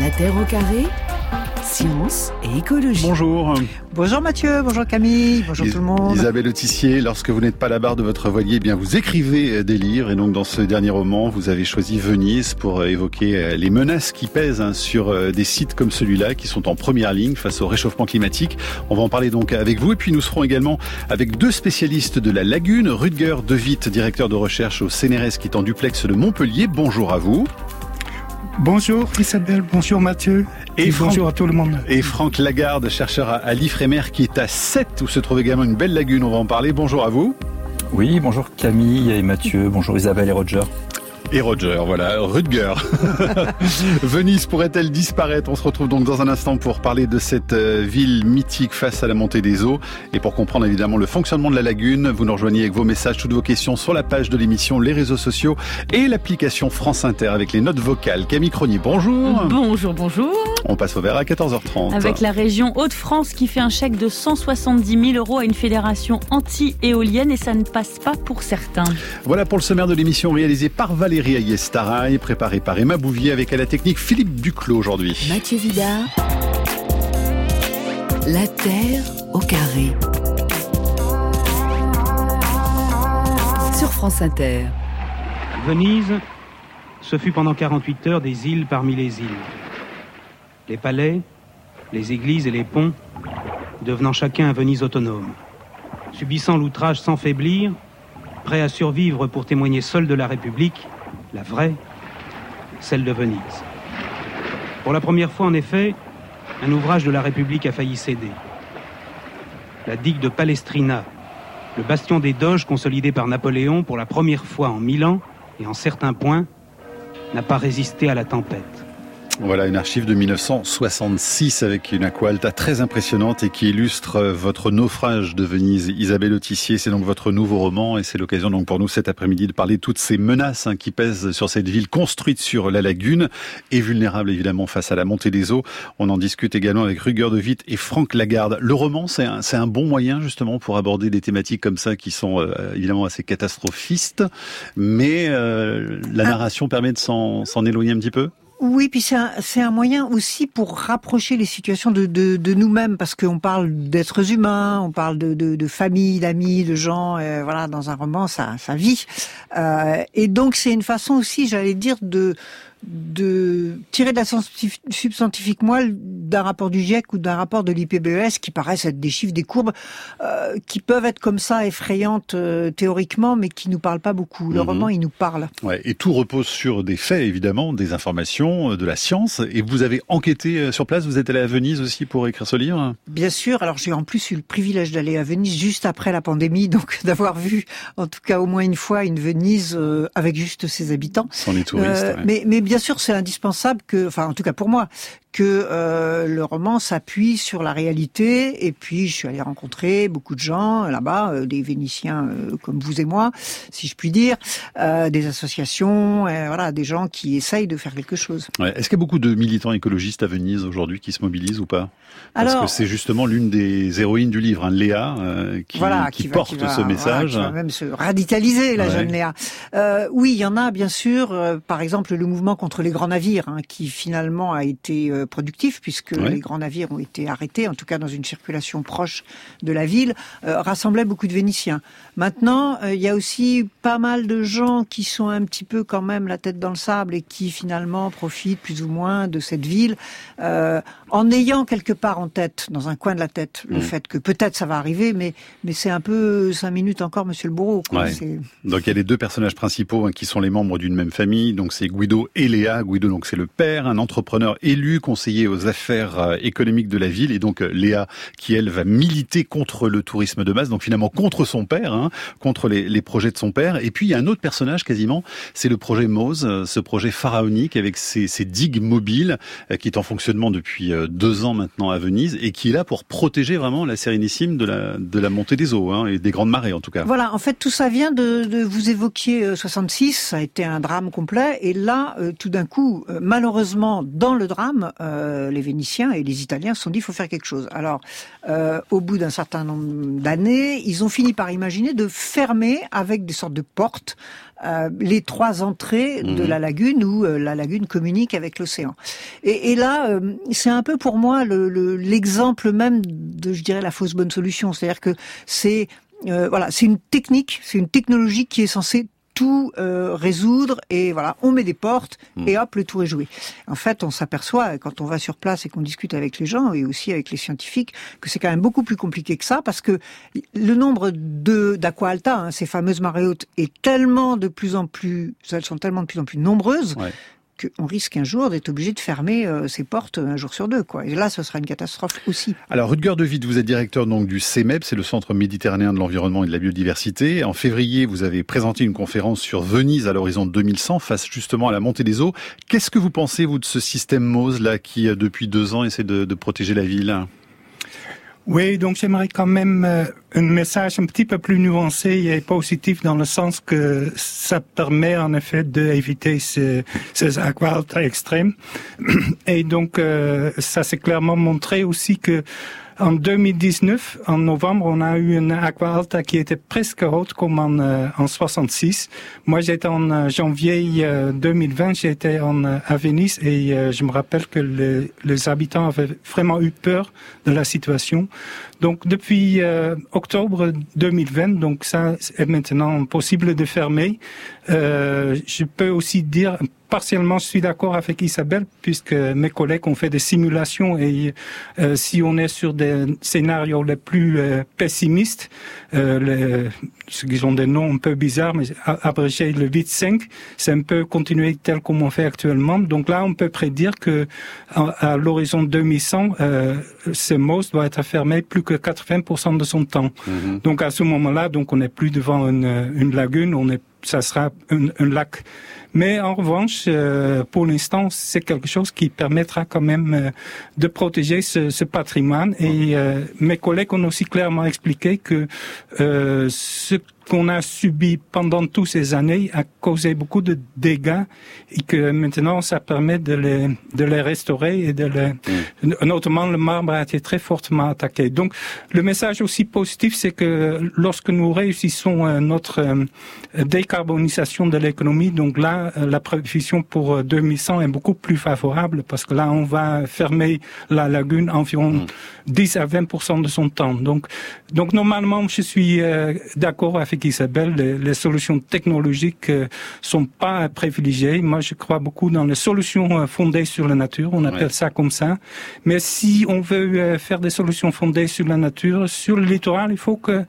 La Terre au carré, science et écologie. Bonjour. Bonjour Mathieu, bonjour Camille, bonjour Is- tout le monde. Isabelle Autissier, lorsque vous n'êtes pas à la barre de votre voilier, eh bien vous écrivez euh, des livres et donc dans ce dernier roman, vous avez choisi Venise pour euh, évoquer euh, les menaces qui pèsent hein, sur des sites comme celui-là qui sont en première ligne face au réchauffement climatique. On va en parler donc avec vous et puis nous serons également avec deux spécialistes de la lagune, Rudger De Witt, directeur de recherche au CNRS qui est en duplex de Montpellier. Bonjour à vous. Bonjour Isabelle, bonjour Mathieu, Et et, Franck- bonjour à tout le monde. Et Franck Lagarde, chercheur à- à l'IFREMER qui est à 7 où se trouve également une belle lagune. On va en parler. Bonjour à vous. Oui, bonjour Camille et Mathieu, bonjour Isabelle et Roger. Et Roger, voilà, Rutger. Venise pourrait-elle disparaître? On se retrouve donc dans un instant pour parler de cette euh, ville mythique face à la montée des eaux et pour comprendre évidemment le fonctionnement de la lagune. Vous nous rejoignez avec vos messages, toutes vos questions sur la page de l'émission, les réseaux sociaux et l'application France Inter avec les notes vocales. Camille Cronier, bonjour. Bonjour, bonjour. On passe au vert à 14h30. Avec la région Hauts-de-France qui fait un chèque de 170 000 euros à une fédération anti-éolienne et ça ne passe pas pour certains. Voilà pour le sommaire de l'émission réalisée par Valérie Ayestaraï, préparée par Emma Bouvier avec à la technique Philippe Duclos aujourd'hui. Mathieu Vidard. La Terre au carré. Sur France Inter. Venise, ce fut pendant 48 heures des îles parmi les îles. Les palais, les églises et les ponts devenant chacun un Venise autonome. Subissant l'outrage sans faiblir, prêt à survivre pour témoigner seul de la République, la vraie, celle de Venise. Pour la première fois, en effet, un ouvrage de la République a failli céder. La digue de Palestrina, le bastion des Doges consolidé par Napoléon pour la première fois en mille ans et en certains points, n'a pas résisté à la tempête. Voilà une archive de 1966 avec une aqua alta très impressionnante et qui illustre euh, votre naufrage de Venise. Isabelle Autissier, c'est donc votre nouveau roman et c'est l'occasion donc pour nous cet après-midi de parler de toutes ces menaces hein, qui pèsent sur cette ville construite sur la lagune et vulnérable évidemment face à la montée des eaux. On en discute également avec Ruger de Witt et Franck Lagarde. Le roman, c'est un, bon moyen justement pour aborder des thématiques comme ça qui sont euh, évidemment assez catastrophistes, mais euh, la Ah. narration permet de s'en s'en éloigner un petit peu? Oui, puis c'est un, c'est un moyen aussi pour rapprocher les situations de, de, de nous-mêmes, parce qu'on parle d'êtres humains, on parle de, de, de famille, d'amis, de gens, euh, voilà, dans un roman, ça, ça vit. Euh, et donc c'est une façon aussi, j'allais dire, de de tirer de la substantifique moelle d'un rapport du GIEC ou d'un rapport de l'IPBES qui paraissent être des chiffres, des courbes euh, qui peuvent être comme ça effrayantes euh, théoriquement, mais qui nous parlent pas beaucoup. Le Mhm. roman, il nous parle. Ouais, et tout repose sur des faits, évidemment, des informations, euh, de la science. Et vous avez enquêté sur place, vous êtes allé à Venise aussi pour écrire ce livre? Bien sûr. Alors j'ai en plus eu le privilège d'aller à Venise juste après la pandémie, donc d'avoir vu en tout cas au moins une fois une Venise euh, avec juste ses habitants. Sans les touristes. Ouais. mais, mais bien sûr, c'est indispensable que, enfin en tout cas pour moi, que euh, le roman s'appuie sur la réalité. Et puis je suis allé rencontrer beaucoup de gens euh, là-bas, euh, des Vénitiens euh, comme vous et moi, si je puis dire, euh, des associations, euh, voilà, des gens qui essayent de faire quelque chose. Ouais. Est-ce qu'il y a beaucoup de militants écologistes à Venise aujourd'hui qui se mobilisent ou pas? Parce Alors- que c'est justement l'une des héroïnes du livre, hein, Léa, euh, qui, voilà, qui va- porte va- ce voilà, message. qui va même se radicaliser, la Ouais. jeune Léa. Euh, oui, il y en a bien sûr. euh, par exemple, le mouvement contre les grands navires, hein, qui finalement a été euh, productif puisque les grands navires ont été arrêtés, en tout cas dans une circulation proche de la ville, euh, rassemblait beaucoup de Vénitiens. Maintenant, euh, il y a aussi pas mal de gens qui sont un petit peu quand même la tête dans le sable et qui finalement profitent plus ou moins de cette ville, euh, en ayant quelque part en tête, dans un coin de la tête, le Mm. fait que peut-être ça va arriver, mais mais c'est un peu cinq minutes encore, Monsieur le Bourreau. Quoi. Ouais. C'est- Donc il y a les deux personnages principaux hein, qui sont les membres d'une même famille. Donc c'est Guido et Léa. Guido donc c'est le père, un entrepreneur élu, conseiller aux affaires euh, économiques de la ville, et donc euh, Léa qui elle va militer contre le tourisme de masse. Donc finalement contre son père, hein, contre les, les projets de son père. Et puis il y a un autre personnage quasiment, c'est le projet Mose, euh, ce projet pharaonique avec ses, ses digues mobiles qui est en fonctionnement depuis deux ans maintenant à Venise et qui est là pour protéger vraiment la Sérénissime de la de la montée des eaux hein, et des grandes marées en tout cas. Voilà, en fait, tout ça vient de, de vous évoquiez euh, 66, ça a été un drame complet, et là, tout d'un coup, malheureusement, dans le drame, euh, les Vénitiens et les Italiens se sont dit il faut faire quelque chose. Alors, euh, au bout d'un certain nombre d'années, ils ont fini par imaginer de fermer avec des sortes de portes euh, les trois entrées de Mhm. la lagune où euh, la lagune communique avec l'océan. Et, et là, euh, c'est un peu pour moi le- le- l'exemple même de, je dirais, la fausse bonne solution. C'est-à-dire que c'est euh, voilà, c'est une technique, c'est une technologie qui est censée tout euh, résoudre et voilà, on met des portes Mm. et hop, le tour est joué. En fait, on s'aperçoit quand on va sur place et qu'on discute avec les gens et aussi avec les scientifiques que c'est quand même beaucoup plus compliqué que ça parce que le nombre de d'aqua alta, hein, ces fameuses marées hautes, est tellement de plus en plus, elles sont tellement de plus en plus nombreuses Ouais. Qu'on risque un jour d'être obligé de fermer euh, ces portes un jour sur deux, quoi. Et là, ce sera une catastrophe aussi. Alors, Rutger De Witt, vous êtes directeur donc du CEMEP, c'est le Centre méditerranéen de l'environnement et de la biodiversité. En février, vous avez présenté une conférence sur Venise à l'horizon 2100, face justement à la montée des eaux. Qu'est-ce que vous pensez, vous, de ce système MOSE, là, qui, euh, depuis deux ans, essaie de protéger la ville? Oui, donc j'aimerais quand même euh, un message un petit peu plus nuancé et positif dans le sens que ça permet en effet d'éviter ces, ces extrêmes. Et donc euh, ça s'est clairement montré aussi que en 2019, en novembre, on a eu une aqua alta qui était presque haute comme en, euh, en 66. Moi, j'étais en euh, janvier euh, 2020, j'étais en, euh, à Venise et euh, je me rappelle que les, habitants avaient vraiment eu peur de la situation. Donc, depuis euh, octobre 2020, donc ça est maintenant possible de fermer. Euh, je peux aussi dire partiellement, je suis d'accord avec Isabelle, puisque mes collègues ont fait des simulations et euh, si on est sur des scénarios les plus euh, pessimistes, euh, qui ont des noms un peu bizarres, mais a- abrégé le 8-5, c'est un peu continuer tel comme on fait actuellement. Donc là, on peut prédire que à, à l'horizon 2100, euh, ce MOS doit être fermé plus que 80% de son temps. Donc à ce moment-là, donc on n'est plus devant une, une lagune, on est, ça sera un, un lac. Mais en revanche, euh, pour l'instant, c'est quelque chose qui permettra quand même euh, de protéger ce, ce patrimoine. Et euh, mes collègues ont aussi clairement expliqué que euh, ce qu'on a subi pendant toutes ces années a causé beaucoup de dégâts et que maintenant ça permet de les, de les restaurer et de les, notamment le marbre a été très fortement attaqué. Donc le message aussi positif, c'est que lorsque nous réussissons euh, notre euh, décarbonisation de l'économie, donc là euh, la prévision pour euh, 2100 est beaucoup plus favorable parce que là on va fermer la lagune environ 10 à 20 de son temps. Donc donc normalement je suis d'accord avec Isabelle, les, les solutions technologiques euh, sont pas privilégiées. Moi je crois beaucoup dans les solutions euh, fondées sur la nature, on appelle Ouais. ça comme ça. Mais si on veut euh, faire des solutions fondées sur la nature, sur le littoral, il faut que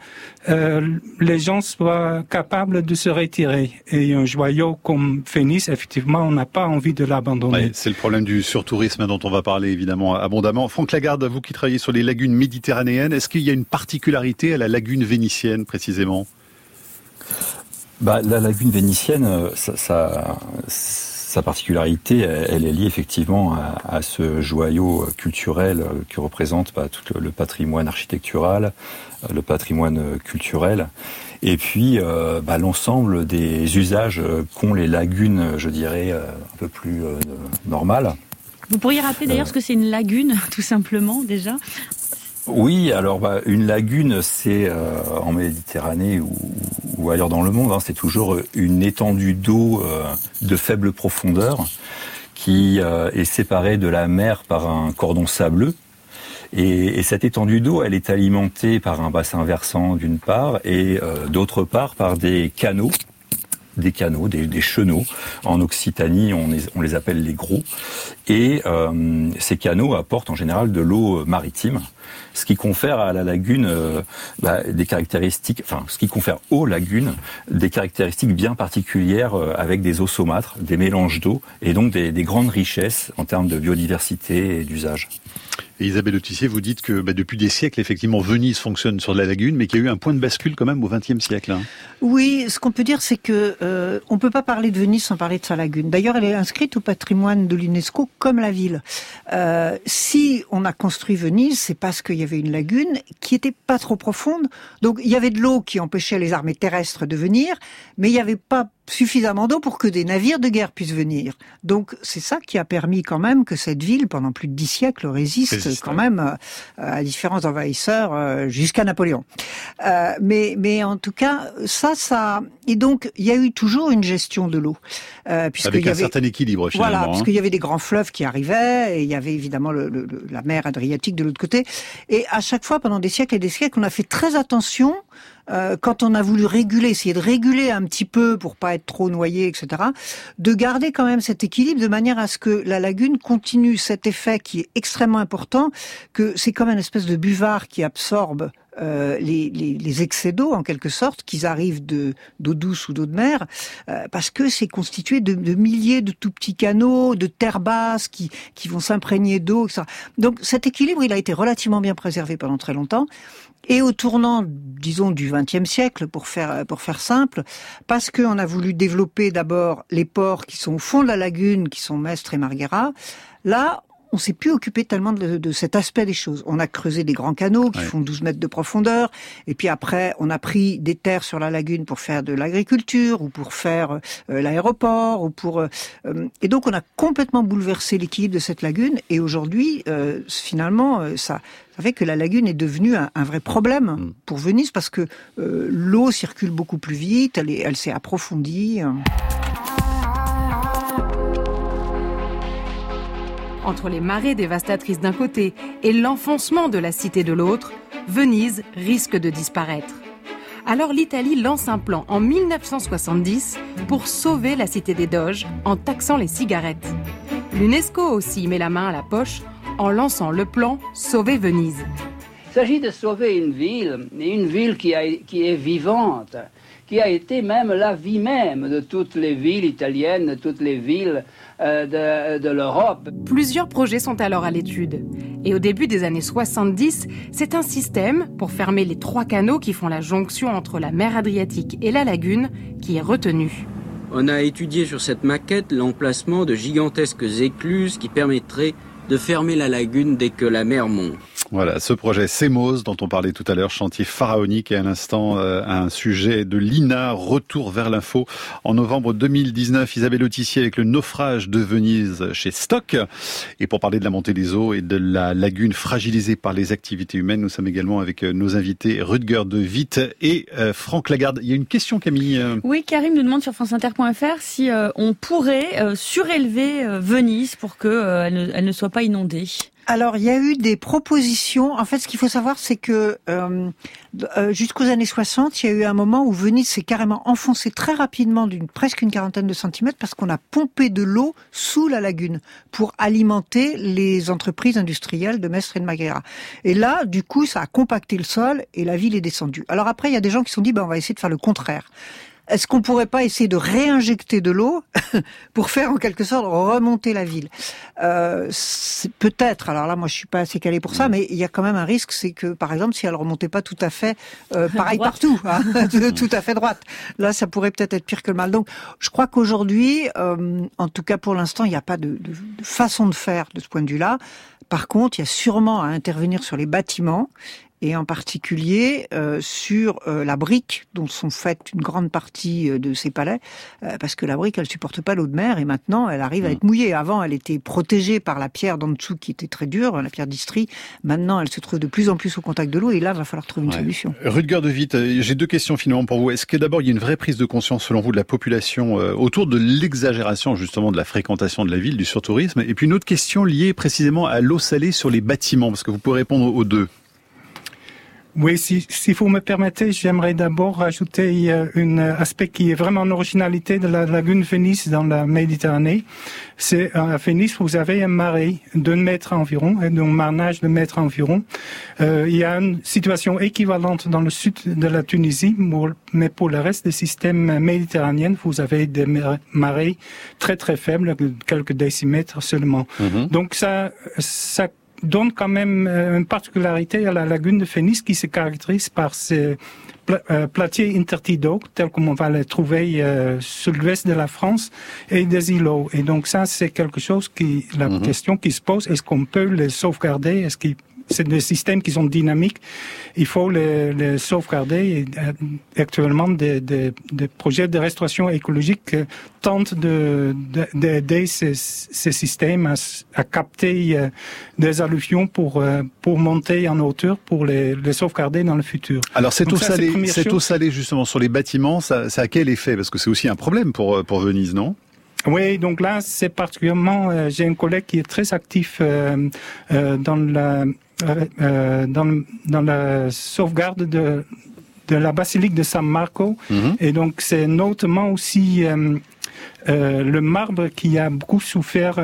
euh, les gens soient capables de se retirer. Et un joyau comme Phoenix, effectivement, on n'a pas envie de l'abandonner. Ouais, c'est le problème du surtourisme dont on va parler évidemment abondamment. Franck Lagarde, vous qui travaillez sur les lagunes méditerranéennes, est-ce qu'il y a une particularité à la lagune vénitienne précisément? Bah, la lagune vénitienne, euh, ça, ça- sa particularité, elle, est liée effectivement à, à ce joyau euh, culturel euh, que représente bah, tout le, le patrimoine architectural, le patrimoine culturel, et puis euh, bah, l'ensemble des usages qu'ont les lagunes, je dirais, un peu plus euh, normales. Vous pourriez rappeler d'ailleurs ce que c'est une lagune, tout simplement, déjà? Oui, alors bah, une lagune, c'est euh, en Méditerranée ou, ailleurs dans le monde, hein, c'est toujours une étendue d'eau euh, de faible profondeur qui euh, est séparée de la mer par un cordon sableux. Et, et cette étendue d'eau, elle est alimentée par un bassin versant d'une part et d'autre part par des canaux des canaux, des, chenaux. En Occitanie, on les, appelle les gros. Et euh, ces canaux apportent en général de l'eau maritime, ce qui confère aux lagunes des caractéristiques bien particulières euh, avec des eaux saumâtres, des mélanges d'eau et donc des, des grandes richesses en termes de biodiversité et d'usage. Et Isabelle Autissier, vous dites que bah, depuis des siècles, effectivement, Venise fonctionne sur la lagune, mais qu'il y a eu un point de bascule quand même au XXe siècle. hein. Oui, ce qu'on peut dire, c'est que euh, on peut pas parler de Venise sans parler de sa lagune. D'ailleurs, elle est inscrite au patrimoine de l'UNESCO comme la ville. Euh, si on a construit Venise, c'est parce qu'il y avait une lagune qui était pas trop profonde. Donc, il y avait de l'eau qui empêchait les armées terrestres de venir, mais il n'y avait pas suffisamment d'eau pour que des navires de guerre puissent venir. Donc c'est ça qui a permis quand même que cette ville, pendant plus de dix siècles, résiste, quand même euh, à différents envahisseurs euh, jusqu'à Napoléon. Euh, mais, mais en tout cas, ça, ça... Et donc, il y a eu toujours une gestion de l'eau. Euh, puisqu'il Avec y un avait... certain équilibre finalement. Voilà, hein. parce qu'il y avait des grands fleuves qui arrivaient, et il y avait évidemment le- le- la mer Adriatique de l'autre côté. Et à chaque fois, pendant des siècles et des siècles, on a fait très attention euh, quand on a voulu réguler, essayer de réguler un petit peu pour pas être trop noyé, etc., de garder quand même cet équilibre de manière à ce que la lagune continue cet effet qui est extrêmement important, que c'est comme une espèce de buvard qui absorbe euh, les, les, les excès d'eau en quelque sorte, qu'ils arrivent de d'eau douce ou d'eau de mer, euh, parce que c'est constitué de, de milliers de tout petits canaux, de terres basses qui, qui vont s'imprégner d'eau, etc. Donc cet équilibre, il a été relativement bien préservé pendant très longtemps. Et au tournant, disons, du XXe siècle, pour faire pour faire simple, parce qu'on a voulu développer d'abord les ports qui sont au fond de la lagune, qui sont Mestre et Marghera, là, on s'est plus occupé tellement de, de cet aspect des choses. On a creusé des grands canaux qui Ouais. font 12 mètres de profondeur, et puis après, on a pris des terres sur la lagune pour faire de l'agriculture ou pour faire euh, l'aéroport ou pour euh, euh, et donc on a complètement bouleversé l'équilibre de cette lagune. Et aujourd'hui, euh, finalement, euh, ça ça fait que la lagune est devenue un, un vrai problème Mm. pour Venise parce que euh, l'eau circule beaucoup plus vite, elle, est- elle s'est approfondie. Entre les marées dévastatrices d'un côté et l'enfoncement de la cité de l'autre, Venise risque de disparaître. Alors l'Italie lance un plan en 1970 pour sauver la cité des Doges en taxant les cigarettes. L'UNESCO aussi met la main à la poche en lançant le plan Sauver Venise. Il s'agit de sauver une ville, et une ville qui, a- qui est vivante, qui a été même la vie même de toutes les villes italiennes, de toutes les villes euh, de, de l'Europe. Plusieurs projets sont alors à l'étude. Et au début des années 70, c'est un système pour fermer les trois canaux qui font la jonction entre la mer Adriatique et la lagune qui est retenu. On a étudié sur cette maquette l'emplacement de gigantesques écluses qui permettraient de fermer la lagune dès que la mer monte. Voilà, ce projet Semos dont on parlait tout à l'heure, chantier pharaonique et à l'instant euh, un sujet de l'INA, retour vers l'info. En novembre 2019, Isabelle Autissier avec le naufrage de Venise chez Stock. Et pour parler de la montée des eaux et de la lagune fragilisée par les activités humaines, nous sommes également avec euh, nos invités Rutger de Witt et euh, Franck Lagarde. Il y a une question Camille. euh, Oui, Karim nous demande sur franceinter.fr si euh, on pourrait euh, surélever Venise pour que euh, elle, ne, elle ne soit pas inondée. Alors, il y a eu des propositions. En fait, ce qu'il faut savoir, c'est que euh, euh, jusqu'aux années 60, il y a eu un moment où Venise s'est carrément enfoncée très rapidement d'une presque une quarantaine de centimètres parce qu'on a pompé de l'eau sous la lagune pour alimenter les entreprises industrielles de Mestre et de Marghera. Et là, du coup, ça a compacté le sol et la ville est descendue. Alors après, il y a des gens qui se sont dit, ben, on va essayer de faire le contraire. Est-ce qu'on pourrait pas essayer de réinjecter de l'eau pour faire en quelque sorte remonter la ville? Euh, Peut-être. Alors là, moi, je suis pas assez calé pour ça, mais il y a quand même un risque, c'est que, par exemple, si elle remontait pas tout à fait euh, pareil Droite. partout, hein, tout à fait droite, là, ça pourrait peut-être être pire que le mal. Donc, je crois qu'aujourd'hui, euh, en tout cas pour l'instant, il n'y a pas de, de- de façon de faire de ce point de vue-là. Par contre, il y a sûrement à intervenir sur les bâtiments et en particulier euh, sur euh, la brique dont sont faites une grande partie euh, de ces palais, euh, parce que la brique, elle supporte pas l'eau de mer et maintenant, elle arrive à être mouillée. Avant, elle était protégée par la pierre d'en dessous qui était très dure, la pierre d'Istrie. Maintenant, elle se trouve de plus en plus au contact de l'eau et là, va falloir trouver une Ouais. solution. Rutger de Witt, euh, j'ai deux questions finalement pour vous. Est-ce que d'abord il y a une vraie prise de conscience selon vous de la population euh, autour de l'exagération justement de la fréquentation de la ville, du surtourisme? Et puis une autre question liée précisément à l'eau salée sur les bâtiments, parce que vous pouvez répondre aux deux. Oui, si, si vous me permettez, j'aimerais d'abord rajouter euh, un aspect qui est vraiment une originalité de la lagune Venise dans la Méditerranée. C'est euh, à Venise, vous avez un marais d'un mètre environ, et d'un marnage de mètre environ. Euh, il y a une situation équivalente dans le sud de la Tunisie, mais pour le reste des systèmes méditerranéens, vous avez des mar- marais très très faibles, quelques décimètres seulement. Donc ça, ça donne quand même euh, une particularité à la lagune de Phénice qui se caractérise par ces pla- euh, platiers intertidaux, tels comme on va les trouver euh, sur l'ouest de la France, et des îlots. Et donc ça, c'est quelque chose qui, la Mhm. question qui se pose, est-ce qu'on peut les sauvegarder? Est-ce qu'il c'est des systèmes qui sont dynamiques. Il faut les, les sauvegarder. Et actuellement, des, des, des, projets de restauration écologique tentent de, d'aider ces, ces, systèmes à, à capter euh, des alluvions pour, euh, pour monter en hauteur, pour les, les sauvegarder dans le futur. Alors cette eau salée, cette eau salée justement sur les bâtiments, ça, ça a quel effet? Parce que c'est aussi un problème pour, pour Venise, non? Oui, donc là, c'est particulièrement, euh, j'ai un collègue qui est très actif euh, euh, dans la euh, dans, dans la sauvegarde de de la basilique de San Marco, mhm. et donc c'est notamment aussi le marbre qui a beaucoup souffert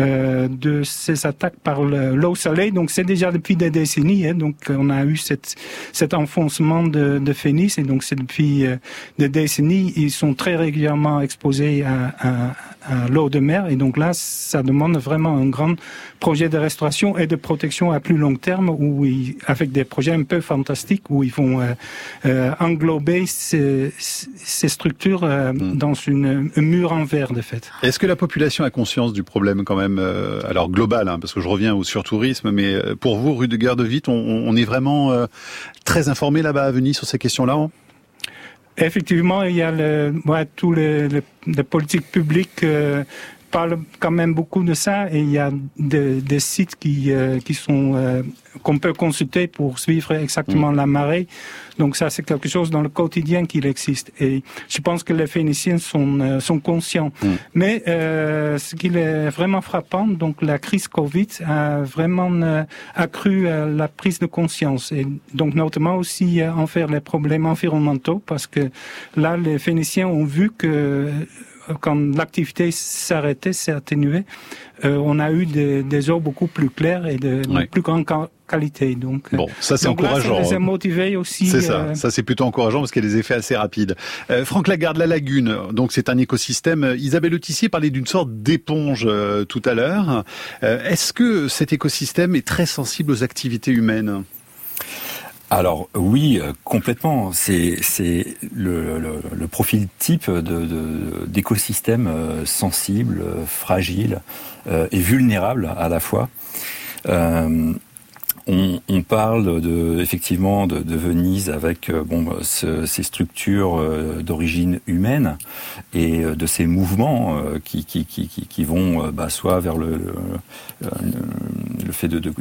euh, de ces attaques par l'eau salée. Donc c'est déjà depuis des décennies. Hein, donc on a eu cette, cet enfoncement de, de Phénice et donc c'est depuis euh, des décennies. Ils sont très régulièrement exposés à, à, à l'eau de mer et donc là ça demande vraiment un grand projet de restauration et de protection à plus long terme où ils, avec des projets un peu fantastiques où ils vont euh, euh englober ces, ces structures mm. dans une, un mur en verre de fait. Est-ce que la population a conscience du problème quand même? Euh, alors global, hein, parce que je reviens au surtourisme, mais euh, pour vous, rue de Guerre de Vite, on, est vraiment euh, très informé là-bas à Venise sur ces questions-là hein? Effectivement, il y a le, tous les, politiques publiques parlent quand même beaucoup de ça et il y a des, sites qui, qui sont qu'on peut consulter pour suivre exactement mm. la marée. Donc ça, c'est quelque chose dans le quotidien qu'il existe. Et je pense que les Phéniciens sont, euh, sont conscients. Mm. Mais euh, ce qui est vraiment frappant, donc la crise Covid a vraiment euh, accru euh, la prise de conscience. Et donc notamment aussi en faire les problèmes environnementaux, parce que là, les Phéniciens ont vu que quand l'activité s'arrêtait, s'est atténuée, euh, on a eu des, des, eaux beaucoup plus claires et de, plus grande qualité. Donc, bon, ça c'est encourageant. Là, ça les a motivés aussi. C'est ça, euh, ça c'est plutôt encourageant parce qu'il y a des effets assez rapides. Euh, Franck Lagarde, la lagune, donc c'est un écosystème. Isabelle Autissier parlait d'une sorte d'éponge euh, tout à l'heure. Est-ce que cet écosystème est très sensible aux activités humaines? Alors oui, euh, complètement. C'est le, le, profil type de d'écosystème euh, sensible, euh, fragile et vulnérable à la fois. On, on, parle de, effectivement de, de Venise avec euh, bon, ce, ces structures euh, d'origine humaine et euh, de ces mouvements qui, qui, qui, qui vont bah, soit vers le, le, le fait de, de,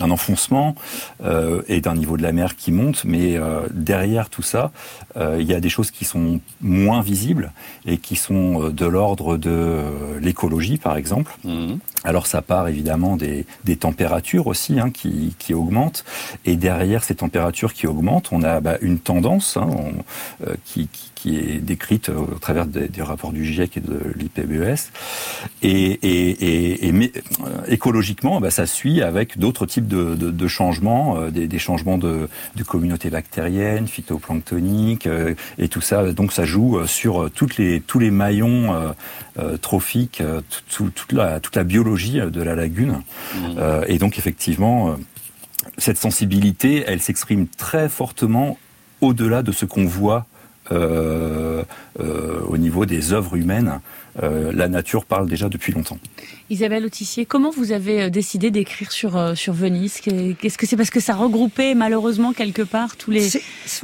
d'un enfoncement euh, et d'un niveau de la mer qui monte, mais euh, derrière tout ça, euh, il y a des choses qui sont moins visibles et qui sont de l'ordre de l'écologie, par exemple. Mmh. Alors ça part évidemment des, des températures aussi hein, qui, qui, augmentent, et derrière ces températures qui augmentent, on a bah, une tendance hein, on, euh, qui, qui, qui, est décrite au travers des, des, rapports du GIEC et de l'IPBES, et, et, et, et mais, euh, écologiquement, bah, ça suit avec d'autres types de, de, de changements, euh, des, des, changements de, de communautés bactériennes, phytoplanctoniques, et tout ça. Donc ça joue sur toutes les, tous les maillons trophiques, tout, toute, la, toute la biologie de la lagune. Mmh. Euh, et donc effectivement, euh, cette sensibilité, elle s'exprime très fortement au-delà de ce qu'on voit au niveau des œuvres humaines. la nature parle déjà depuis longtemps. Isabelle Autissier, comment vous avez euh, décidé d'écrire sur euh, sur Venise? Qu'est-ce que c'est? Parce que ça regroupait malheureusement quelque part tous les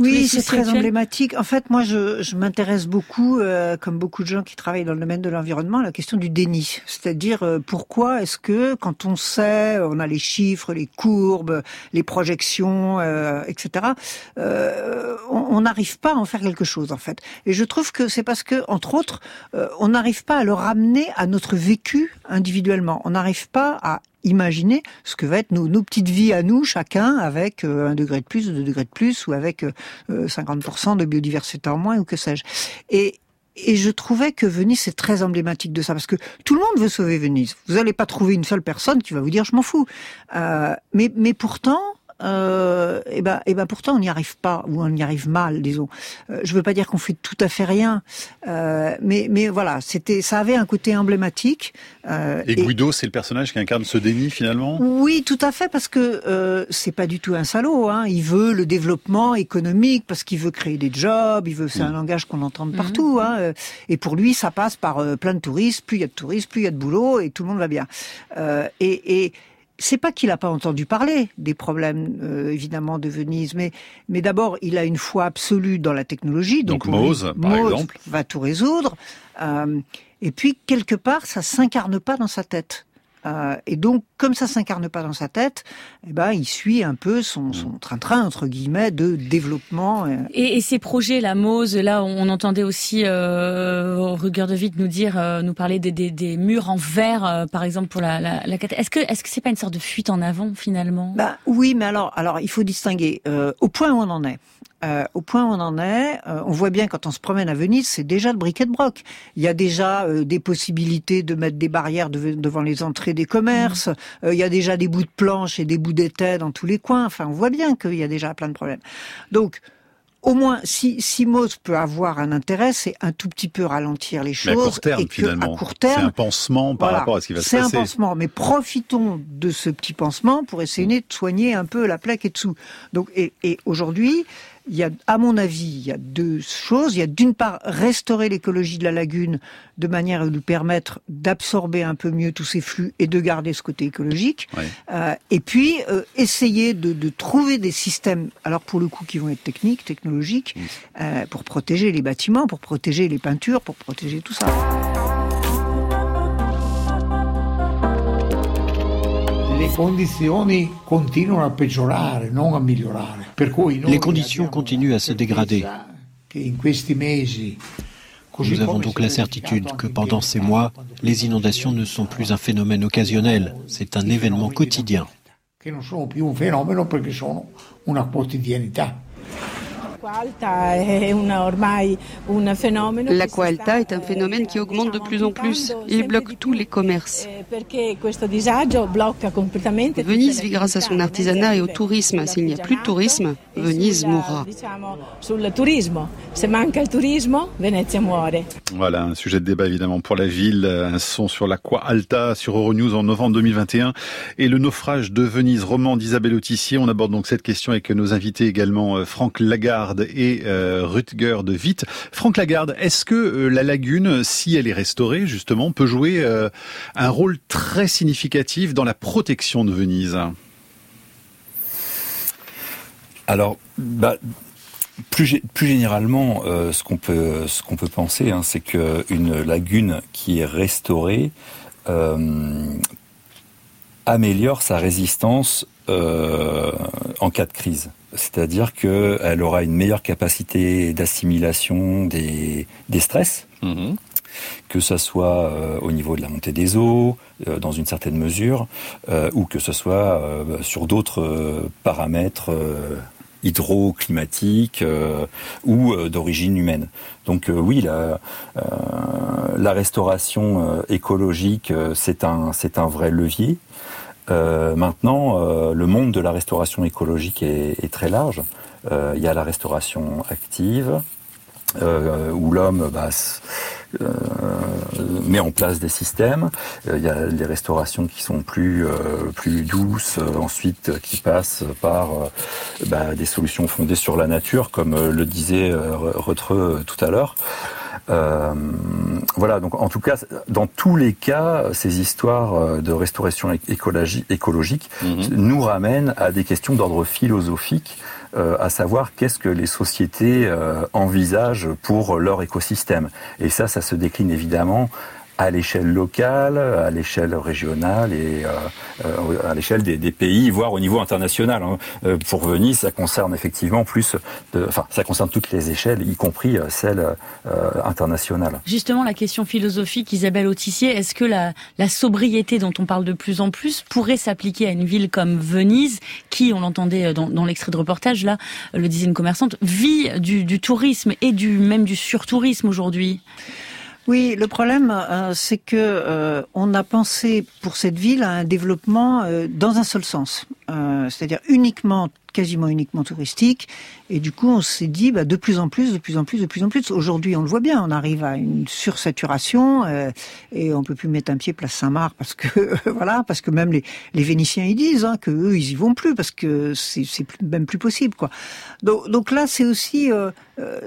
oui c'est très emblématique. En fait, moi je, je m'intéresse beaucoup, euh, comme beaucoup de gens qui travaillent dans le domaine de l'environnement, à la question du déni. C'est-à-dire pourquoi est-ce que quand on sait, on a les chiffres, les courbes, les projections, etc. on n'arrive pas à en faire quelque chose en fait. Et je trouve que c'est parce que entre autres, on n'arrive pas à le ramener à notre vécu individuel individuellement. On n'arrive pas à imaginer ce que va être nos, nos, petites vies à nous, chacun, avec euh, un degré de plus, deux degrés de plus, ou avec 50% euh, de biodiversité en moins, ou que sais-je. Et, et je trouvais que Venise c'est très emblématique de ça parce que tout le monde veut sauver Venise. Vous n'allez pas trouver une seule personne qui va vous dire je m'en fous. Euh, mais mais pourtant euh, et ben, et ben pourtant on n'y arrive pas ou on y arrive mal, disons. Euh, je veux pas dire qu'on fait tout à fait rien, euh, mais mais voilà, c'était, ça avait un côté emblématique. Euh, et Guido, c'est le personnage qui incarne ce déni finalement? Oui, tout à fait, parce que euh, c'est pas du tout un salaud. Hein. Il veut le développement économique parce qu'il veut créer des jobs. Il veut, c'est un mm. langage qu'on entend de partout. Hein. Euh, et pour lui, ça passe par plein de touristes. Plus il y a de touristes, plus il y a de boulot et tout le monde va bien. et, et c'est pas qu'il n'a pas entendu parler des problèmes euh, évidemment de Venise, mais mais d'abord il a une foi absolue dans la technologie. Donc, donc Mose, par exemple, va tout résoudre. Euh, et puis quelque part, ça s'incarne pas dans sa tête. Euh, et donc, comme ça s'incarne pas dans sa tête, eh ben, il suit un peu son mm. train-train entre guillemets de développement. Euh. Et, et, ces projets, la Mose, là, on entendait aussi euh, Ruger de Witt nous dire, euh, nous parler des, des, des, murs en verre, par exemple pour la, la, la... Est-ce que est-ce que c'est pas une sorte de fuite en avant finalement? Bah, oui, mais alors, alors il faut distinguer au point où on en est. Euh, au point où on en est, euh, on voit bien quand on se promène à Venise, c'est déjà le briquet de broc. Il y a déjà euh, des possibilités de mettre des barrières devant les entrées des commerces. Mmh. il y a déjà des bouts de planches et des bouts d'étais dans tous les coins. Enfin, on voit bien qu'il y a déjà plein de problèmes. Donc, au moins, si, si Mose peut avoir un intérêt, c'est un tout petit peu ralentir les choses. Mais à court terme, et finalement. À court terme, c'est un pansement par rapport à ce qui va se passer. C'est un pansement, mais profitons de ce petit pansement pour essayer mmh. de soigner un peu la plaque et dessous. Donc, et, et aujourd'hui, il y a, à mon avis, il y a deux choses. Il y a d'une part restaurer l'écologie de la lagune de manière à lui permettre d'absorber un peu mieux tous ces flux et de garder ce côté écologique. Euh, et puis euh, essayer de, de, trouver des systèmes, alors pour le coup qui vont être techniques, technologiques, euh, pour protéger les bâtiments, pour protéger les peintures, pour protéger tout ça. Les conditions continuent à peggiorare, non à migliorare. Les conditions continuent à se dégrader. Nous avons donc la certitude que pendant ces mois, les inondations ne sont plus un phénomène occasionnel, c'est un événement quotidien. L'aqua alta est un phénomène qui augmente de plus en plus. Il bloque tous les commerces. Venise vit grâce à son artisanat et au tourisme. S'il n'y a plus de tourisme, Venise mourra. Voilà, un sujet de débat évidemment pour la ville. Un son sur l'Aqua Alta sur Euronews en novembre 2021 et le naufrage de Venise, roman d'Isabelle Autissier. On aborde donc cette question avec nos invités également, euh, Franck Lagarde et euh, Rutger de Witt. Franck Lagarde, est-ce que euh, la lagune, si elle est restaurée justement, peut jouer euh, un rôle très significatif dans la protection de Venise? Alors, bah, plus, généralement, ce qu'on peut ce qu'on peut penser, hein, c'est qu'une lagune qui est restaurée améliore sa résistance en cas de crise c'est-à-dire qu'elle aura une meilleure capacité d'assimilation des, stress, mhm. que ce soit euh, au niveau de la montée des eaux, euh, dans une certaine mesure, euh, ou que ce soit sur d'autres paramètres hydroclimatiques ou d'origine humaine. Donc oui, la, la restauration écologique, c'est un, c'est un vrai levier. Euh, maintenant, euh, le monde de la restauration écologique est, est très large. Euh, il y a la restauration active, euh, où l'homme bah, euh, met en place des systèmes. Il y a les restaurations qui sont plus plus douces, ensuite qui passent par bah, des solutions fondées sur la nature, comme le disait Retreux tout à l'heure. Euh, voilà, donc en tout cas, dans tous les cas, ces histoires euh, de restauration écologique mhm. nous ramènent à des questions d'ordre philosophique, euh, à savoir qu'est-ce que les sociétés envisagent pour leur écosystème. Et ça, ça se décline évidemment à l'échelle locale, à l'échelle régionale et euh, euh, à l'échelle des, des, pays, voire au niveau international. Hein. Euh, pour Venise, ça concerne effectivement plus, de, enfin, ça concerne toutes les échelles, y compris celle internationale. Justement, la question philosophique, Isabelle Autissier, est-ce que la, la, sobriété dont on parle de plus en plus pourrait s'appliquer à une ville comme Venise, qui, on l'entendait dans, dans l'extrait de reportage, là, le disait une commerçante, vit du, du tourisme et du même du surtourisme aujourd'hui? Oui, le problème, euh, c'est que euh, on a pensé pour cette ville à un développement euh, dans un seul sens, c'est-à-dire uniquement, quasiment uniquement touristique. Et du coup, on s'est dit, bah, de plus en plus, de plus en plus, de plus en plus. Aujourd'hui, on le voit bien, on arrive à une sursaturation et on peut plus mettre un pied place Saint-Marc parce que voilà, parce que même les, les Vénitiens ils disent hein, que eux ils y vont plus parce que c'est même plus possible quoi. Donc, donc là, c'est aussi,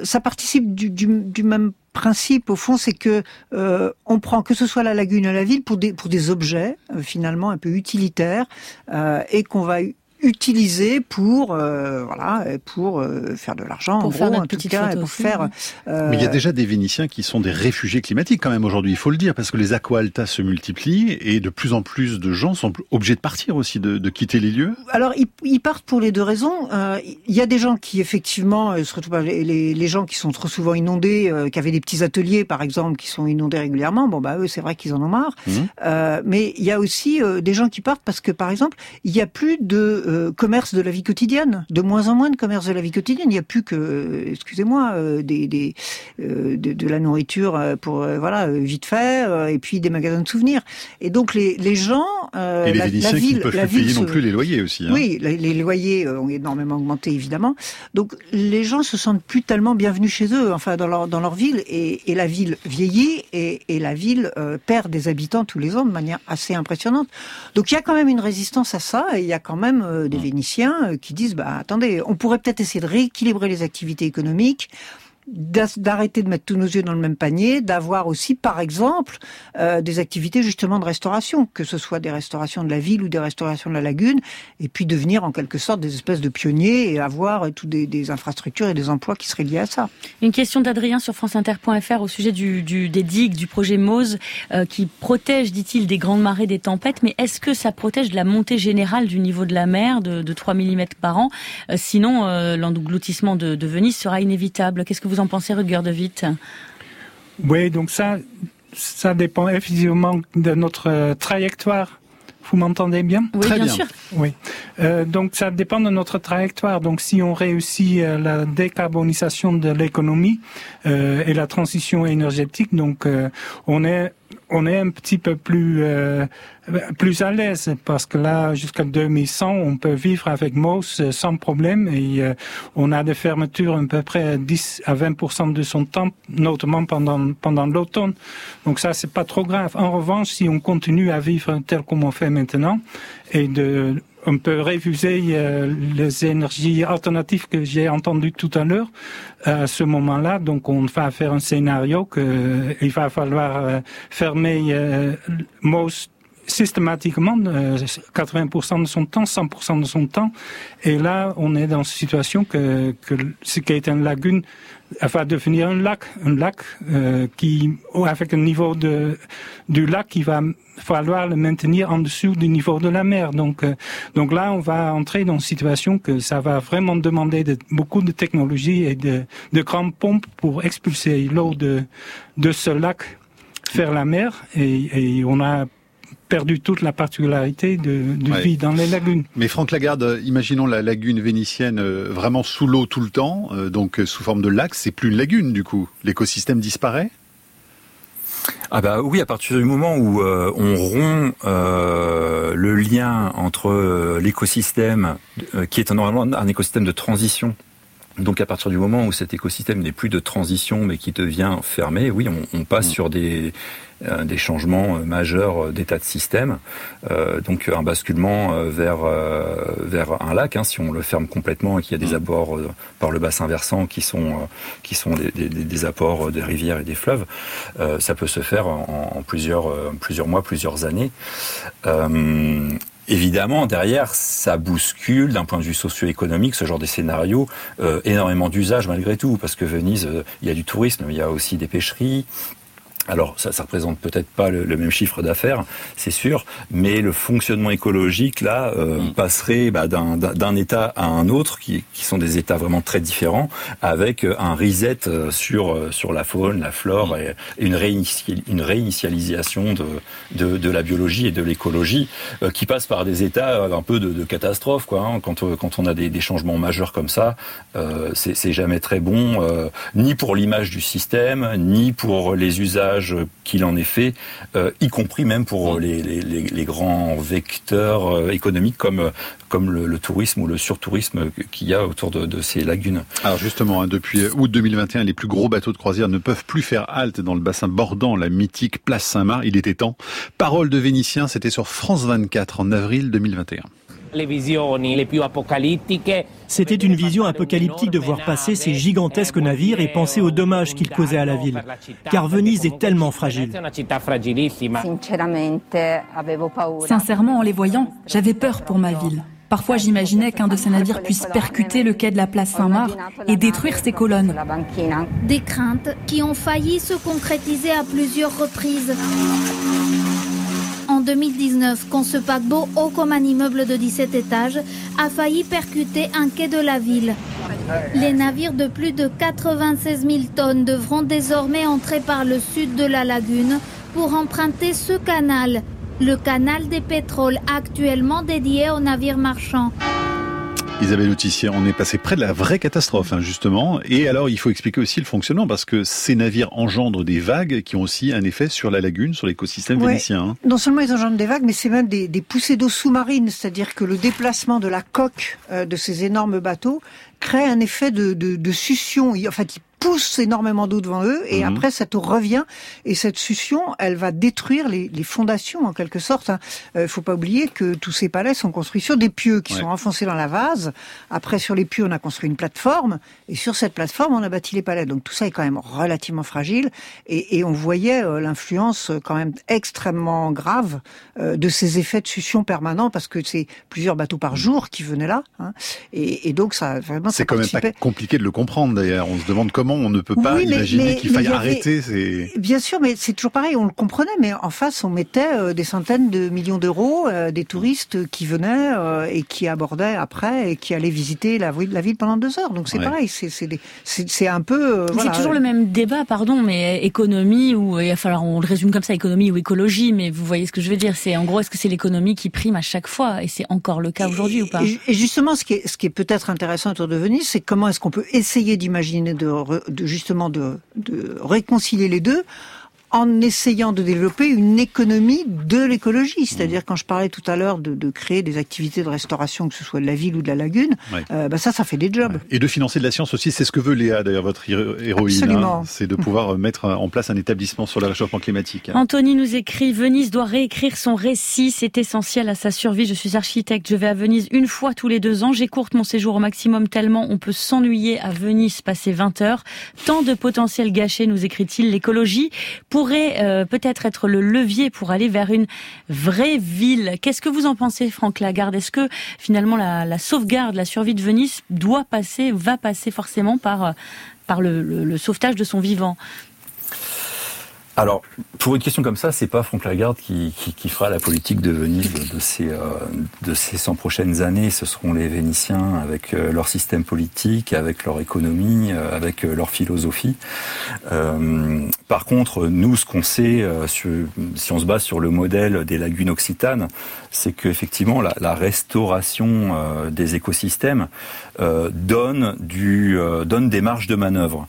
ça participe du, du, du même principe, au fond, c'est que euh, on prend que ce soit la lagune ou la ville pour des pour des objets euh, finalement un peu utilitaires euh, et qu'on va utilisé pour euh, voilà pour euh, faire de l'argent en gros en tout cas pour faire euh... mais il y a déjà des Vénitiens qui sont des réfugiés climatiques quand même aujourd'hui il faut le dire parce que les aqualtas se multiplient et de plus en plus de gens sont obligés de partir aussi de, de quitter les lieux. Alors ils, ils, partent pour les deux raisons. Euh, il y a des gens qui effectivement euh, surtout les, les, les gens qui sont trop souvent inondés euh, qui avaient des petits ateliers par exemple qui sont inondés régulièrement. Bon bah eux c'est vrai qu'ils en ont marre. Mmh. mais il y a aussi des gens qui partent parce que par exemple il y a plus de euh, commerce de la vie quotidienne, de moins en moins de commerce de la vie quotidienne. Il n'y a plus que, excusez-moi, euh, des, des euh, de, de, la nourriture pour voilà vite fait, et puis des magasins de souvenirs. Et donc les, les gens, et les la, la ville, qui peuvent la ville payer non plus les loyers aussi. Hein. Oui, les, les, loyers ont énormément augmenté évidemment. Donc les gens se sentent plus tellement bienvenus chez eux, enfin dans leur dans leur ville, et, et la ville vieillit et, et la ville perd des habitants tous les ans de manière assez impressionnante. Donc il y a quand même une résistance à ça, et il y a quand même des mmh. Vénitiens euh, qui disent bah attendez, on pourrait peut-être essayer de rééquilibrer les activités économiques d'arrêter de mettre tous nos yeux dans le même panier, d'avoir aussi, par exemple, euh, des activités justement de restauration, que ce soit des restaurations de la ville ou des restaurations de la lagune, et puis devenir en quelque sorte des espèces de pionniers et avoir euh, toutes des, infrastructures et des emplois qui seraient liés à ça. Une question d'Adrien sur franceinter.fr au sujet des digues, du projet Mose, euh, qui protège, dit-il, des grandes marées, des tempêtes, mais est-ce que ça protège de la montée générale du niveau de la mer de, de 3 mm par an? Euh, Sinon, l'engloutissement de, de Venise sera inévitable. Qu'est-ce que vous en pensez, Rugger de Witt Oui, donc ça, ça dépend effectivement de notre euh, trajectoire. Vous m'entendez bien? Oui, Très bien, bien, sûr. Oui. Euh, donc ça dépend de notre trajectoire. Donc si on réussit euh, la décarbonisation de l'économie euh, et la transition énergétique, donc euh, on est on est un petit peu plus euh, plus à l'aise parce que là jusqu'à 2100 on peut vivre avec MOS sans problème et euh, on a des fermetures à peu près 10 à 20% de son temps notamment pendant pendant l'automne. Donc ça c'est pas trop grave. En revanche si on continue à vivre tel comme on fait maintenant et de on peut refuser euh, les énergies alternatives que j'ai entendu tout à l'heure à ce moment-là. Donc, on va faire un scénario que euh, va falloir euh, fermer euh, most systématiquement euh, 80% de son temps, 100% de son temps. Et là, on est dans une situation que, que ce qui est une lagune va devenir un lac, un lac euh, qui, avec un niveau de, du lac qui va falloir le maintenir en dessous du niveau de la mer. Donc, euh, donc là, on va entrer dans une situation que ça va vraiment demander de, beaucoup de technologie et de, de grandes pompes pour expulser l'eau de, de ce lac vers la mer. Et, et on a perdu toute la particularité de, de Ouais. vie dans les lagunes. Mais Franck Lagarde, euh, imaginons la lagune vénitienne euh, vraiment sous l'eau tout le temps, euh, donc sous forme de lac, c'est plus une lagune du coup. L'écosystème disparaît? Ah bah oui, à partir du moment où euh, on rompt euh, le lien entre euh, l'écosystème, euh, qui est normalement un écosystème de transition, donc à partir du moment où cet écosystème n'est plus de transition mais qui devient fermé, oui, on, on passe sur des, euh, des changements euh, majeurs euh, d'état de système, Euh, donc un basculement vers vers un lac. hein, si on le ferme complètement et qu'il y a des abords euh, par le bassin versant qui sont qui sont des, des, des apports des rivières et des fleuves, ça peut se faire en, en plusieurs plusieurs mois, plusieurs années. Évidemment, derrière, ça bouscule d'un point de vue socio-économique ce genre de scénario, euh, énormément d'usages malgré tout, parce que Venise, euh, il y a du tourisme, il y a aussi des pêcheries. Alors, ça, ça représente peut-être pas le, le même chiffre d'affaires, c'est sûr, mais le fonctionnement écologique là euh, passerait bah, d'un- état à un autre, qui, qui sont des états vraiment très différents, avec euh, un reset euh, sur euh, sur la faune, la flore, et, et une, réinitia- une réinitialisation de, de de la biologie et de l'écologie, euh, qui passe par des états un peu de, de catastrophe, quoi. hein. quand quand on a des, des changements majeurs comme ça, euh, c'est c'est jamais très bon, euh, ni pour l'image du système, ni pour les usages qu'il en est fait, euh, y compris même pour les, les, grands vecteurs euh, économiques comme, euh, comme le, tourisme ou le surtourisme qu'il y a autour de, de ces lagunes. Alors justement, hein, depuis août 2021, les plus gros bateaux de croisière ne peuvent plus faire halte dans le bassin bordant la mythique place Saint-Marc. Il était temps. Parole de Vénitien, c'était sur France 24 en avril 2021. C'était une vision apocalyptique de voir passer ces gigantesques navires et penser aux dommages qu'ils causaient à la ville. Car Venise est tellement fragile. Sincèrement, en les voyant, j'avais peur pour ma ville. Parfois, j'imaginais qu'un de ces navires puisse percuter le quai de la place Saint-Marc et détruire ses colonnes. Des craintes qui ont failli se concrétiser à plusieurs reprises. En 2019, quand ce paquebot, haut comme un immeuble de 17 étages, a failli percuter un quai de la ville. Les navires de plus de 96 000 tonnes devront désormais entrer par le sud de la lagune pour emprunter ce canal le canal des pétroles actuellement dédié aux navires marchands. Isabelle Autissier, on est passé près de la vraie catastrophe, hein, justement. Et alors, il faut expliquer aussi le fonctionnement, parce que ces navires engendrent des vagues qui ont aussi un effet sur la lagune, sur l'écosystème vénitien. Hein. Non seulement ils engendrent des vagues, mais c'est même des, poussées d'eau sous-marine, c'est-à-dire que le déplacement de la coque euh, de ces énormes bateaux crée un effet de, de, de succion. En fait, ils pousse énormément d'eau devant eux et mhm. après cette eau revient et cette succion, elle va détruire les, les fondations en quelque sorte. Il hein. euh, faut pas oublier que tous ces palais sont construits sur des pieux qui sont enfoncés dans la vase. Après sur les pieux, on a construit une plateforme et sur cette plateforme, on a bâti les palais. Donc tout ça est quand même relativement fragile et, et on voyait euh, l'influence euh, quand même extrêmement grave euh, de ces effets de succion permanents parce que c'est plusieurs bateaux par jour qui venaient là hein. et, et, donc ça vraiment c'est quand même pas compliqué de le comprendre d'ailleurs. On se demande comment on ne peut pas imaginer qu'il faille arrêter ces... Bien sûr, mais c'est toujours pareil, on le comprenait, mais en face, on mettait euh, des centaines de millions d'euros, euh, des touristes qui venaient euh, et qui abordaient après et qui allaient visiter la, la ville pendant deux heures. Donc c'est pareil, c'est un peu... c'est toujours le même débat, pardon, mais économie ou... Il va falloir, on le résume comme ça, économie ou écologie, mais vous voyez ce que je veux dire. C'est en gros, est-ce que c'est l'économie qui prime à chaque fois Et c'est encore le cas aujourd'hui ou pas? Et justement, ce qui est, ce qui est peut-être intéressant autour de Venise, c'est comment est-ce qu'on peut essayer d'imaginer de de justement de, de réconcilier les deux en essayant de développer une économie de l'écologie. C'est-à-dire, quand je parlais tout à l'heure de, de, créer des activités de restauration, que ce soit de la ville ou de la lagune, euh, bah ça, ça fait des jobs. Et de financer de la science aussi, c'est ce que veut Léa, d'ailleurs, votre héroïne. Hein. c'est de pouvoir mettre en place un établissement sur le réchauffement climatique. Anthony nous écrit, Venise doit réécrire son récit, c'est essentiel à sa survie. Je suis architecte, je vais à Venise une fois tous les deux ans, j'écourte mon séjour au maximum tellement on peut s'ennuyer à Venise passer 20 heures. Tant de potentiel gâché, nous écrit-il, l'écologie pourrait euh, peut-être être le levier pour aller vers une vraie ville. Qu'est-ce que vous en pensez, Franck Lagarde? Est-ce que finalement la, sauvegarde, la survie de Venise doit passer, va passer forcément par, euh, le, sauvetage de son vivant? Alors, pour une question comme ça, c'est pas Franck Lagarde qui, fera la politique de Venise de ces, euh, de ces 100 prochaines années. Ce seront les Vénitiens avec euh, leur système politique, avec leur économie, euh, avec leur philosophie. Par contre, nous, ce qu'on sait, si on se base sur le modèle des lagunes occitanes, c'est qu'effectivement, la, la, restauration des écosystèmes donne, du, donne des marges de manœuvre.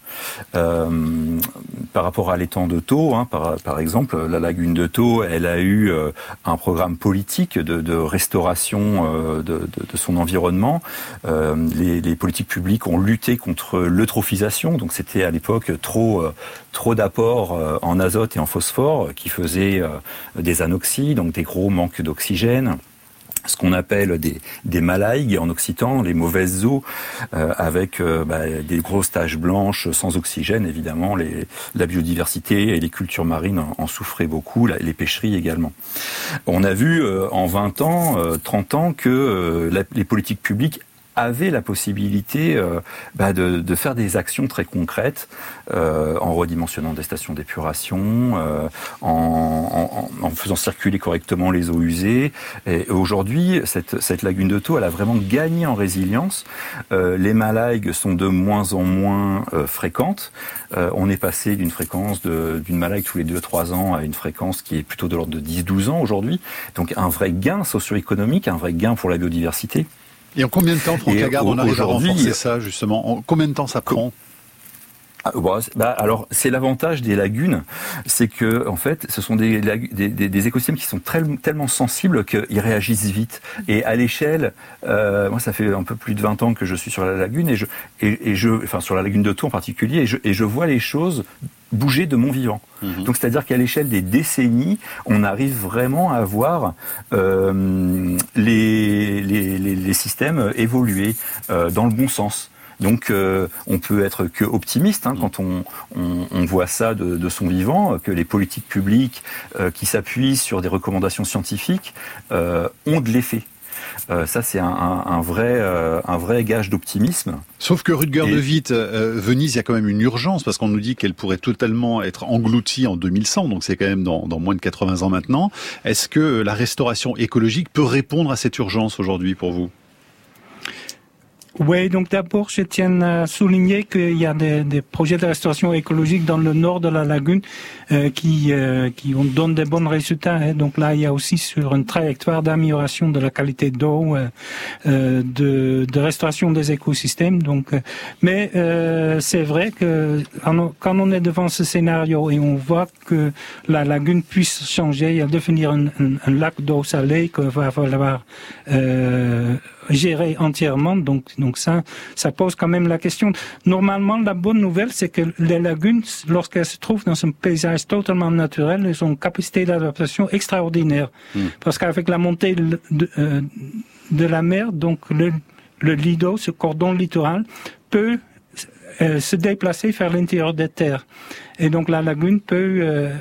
par rapport à l'étang de taux, hein, par, exemple, la lagune de Thau, elle a eu euh, un programme politique de, restauration euh, de, son environnement. Euh, les, les, politiques publiques ont lutté contre l'eutrophisation, donc c'était à l'époque trop trop d'apports en azote et en phosphore qui faisaient des anoxies, donc des gros manques d'oxygène ce qu'on appelle des, des malaigues en occitan, les mauvaises eaux, euh, avec euh, bah, des grosses taches blanches sans oxygène, évidemment. La biodiversité et les cultures marines en, souffraient beaucoup, les pêcheries également. On a vu euh, en 20 ans, 30 ans, que les politiques publiques avait la possibilité euh, bah de, de, faire des actions très concrètes euh, en redimensionnant des stations d'épuration, euh, en, en, en, faisant circuler correctement les eaux usées. Et aujourd'hui, cette, cette lagune de Thau, elle a vraiment gagné en résilience. Euh, les malaigues sont de moins en moins euh, fréquentes. on est passé d'une fréquence d'une malaigue tous les 2-3 ans à une fréquence qui est plutôt de l'ordre de 10-12 ans aujourd'hui. Donc un vrai gain socio-économique, un vrai gain pour la biodiversité. Et en combien de temps, Franck Lagarde, on arrive à renforcer ça, justement? En combien de temps ça prend? Bah, alors c'est l'avantage des lagunes, c'est que en fait ce sont des, des, des, écosystèmes qui sont très, tellement sensibles qu'ils réagissent vite. Et à l'échelle, euh, moi ça fait un peu plus de 20 ans que je suis sur la lagune et je, et, et je enfin sur la lagune de Tours en particulier, et je, et je vois les choses bouger de mon vivant. Mhm. Donc c'est-à-dire qu'à l'échelle des décennies, on arrive vraiment à voir euh, les, les, les, systèmes évoluer euh, dans le bon sens. Donc euh, on peut être que optimiste hein, quand on, on, on, voit ça de, de, son vivant, que les politiques publiques euh, qui s'appuient sur des recommandations scientifiques euh, ont de l'effet. Euh, ça, c'est un, un, vrai, euh, un vrai gage d'optimisme. Sauf que Rutger de Witt, euh, Venise, il y a quand même une urgence parce qu'on nous dit qu'elle pourrait totalement être engloutie en 2100, donc c'est quand même dans, dans, moins de 80 ans maintenant. Est-ce que la restauration écologique peut répondre à cette urgence aujourd'hui pour vous? Oui, donc d'abord, je tiens à souligner qu'il y a des, des, projets de restauration écologique dans le nord de la lagune euh, qui, euh, qui ont, donnent des bons résultats. Hein. Donc là, il y a aussi sur une trajectoire d'amélioration de la qualité d'eau, euh, euh de, de, restauration des écosystèmes. Donc, euh, mais c'est vrai que quand on est devant ce scénario et on voit que la lagune puisse changer et devenir un, un, un lac d'eau salée qu'il va falloir gérer entièrement. Donc, donc ça, ça pose quand même la question. Normalement, la bonne nouvelle, c'est que les lagunes, lorsqu'elles se trouvent dans un paysage totalement naturel, elles ont une capacité d'adaptation extraordinaire. Hmm. Parce qu'avec la montée de, euh, de, la mer, donc le, le lido, ce cordon littoral, peut euh, se déplacer vers l'intérieur des terres. Et donc la lagune peut euh,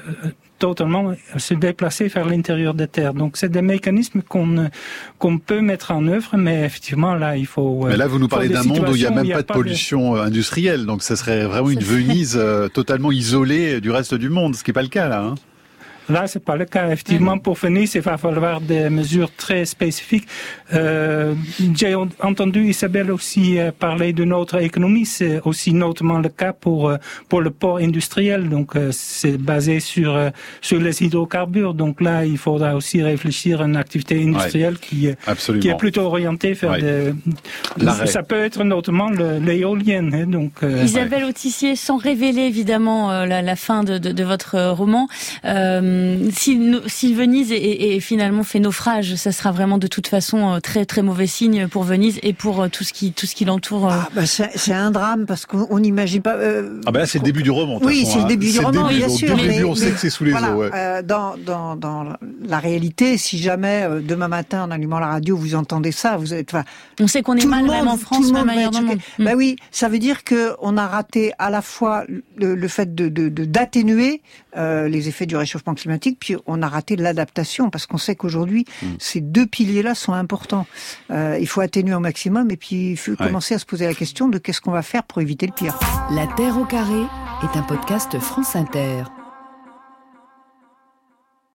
totalement se déplacer vers l'intérieur des terres. Donc c'est des mécanismes qu'on qu'on peut mettre en œuvre, mais effectivement là il faut. Mais là vous nous parlez d'un monde où il n'y a même pas de pollution euh, industrielle, donc ce serait vraiment une Venise euh, totalement isolée du reste du monde, ce qui n'est pas le cas là. Hein Là, c'est pas le cas. Effectivement, pour Venise, il va falloir des mesures très spécifiques. Euh, J'ai entendu Isabelle aussi euh, parler de notre économie. C'est aussi notamment le cas pour euh, pour le port industriel. Donc, euh, c'est basé sur sur les hydrocarbures. Donc là, il faudra aussi réfléchir à une activité industrielle qui qui est plutôt orientée vers des. Ça peut être notamment l'éolienne. Hein, donc. Isabelle Autissier, sans révéler évidemment la, la, fin de, de, de votre roman. Euh, euh, si, Venise est, finalement fait naufrage, ça sera vraiment de toute façon euh, très très mauvais signe pour Venise et pour euh, tout ce qui tout ce qui l'entoure. Ah, bah, c'est un drame parce qu'on n'imagine pas. ah ben c'est le début du roman. Oui, c'est le hein. début du roman, bien sûr. Début, on sait que c'est sous les eaux. dans, dans, dans la réalité, si jamais demain matin en allumant la radio vous entendez ça, vous êtes. on sait qu'on est mal même en France, même ailleurs dans le monde. Bah oui, ça veut dire que on a raté à la fois le, fait de d'atténuer de, les effets du réchauffement climatique puis on a raté l'adaptation, parce qu'on sait qu'aujourd'hui, mm. ces deux piliers-là sont importants. Euh, il faut atténuer au maximum, et puis il faut commencer à se poser la question de qu'est-ce qu'on va faire pour éviter le pire. La Terre au carré est un podcast France Inter.